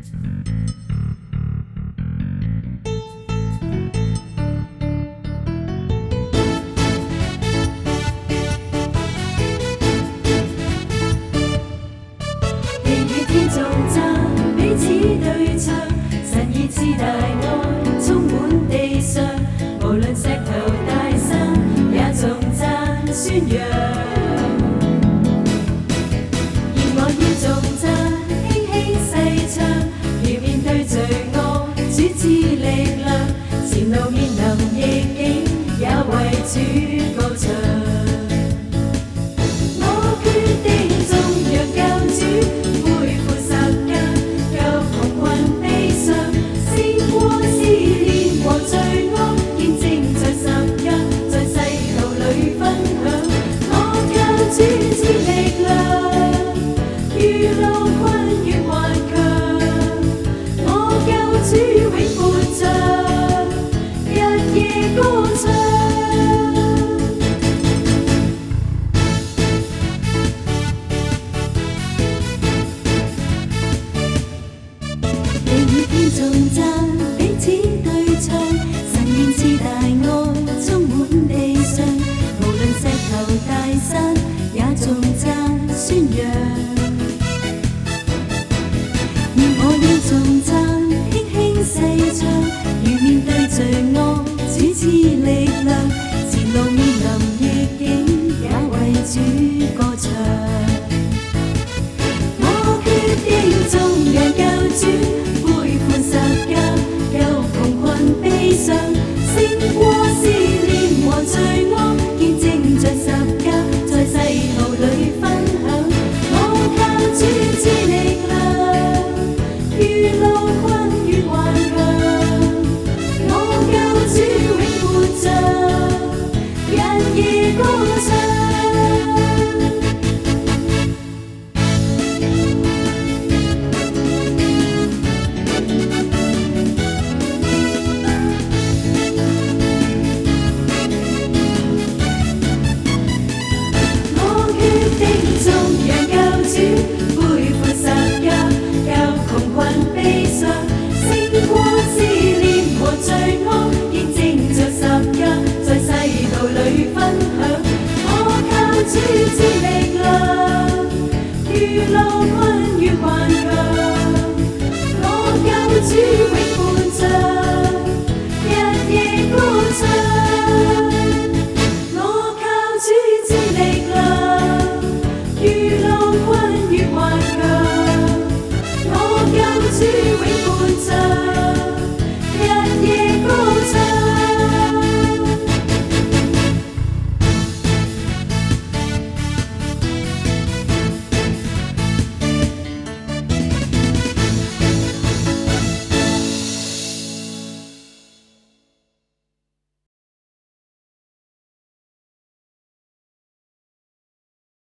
Thank you. 要我要重赞，轻轻细唱，如面对罪恶。主之力量，前路面臨逆境，也為主歌唱。我決定縱讓救主背叛十架，又窮困悲傷。chosen. 主永伴着，日夜歌。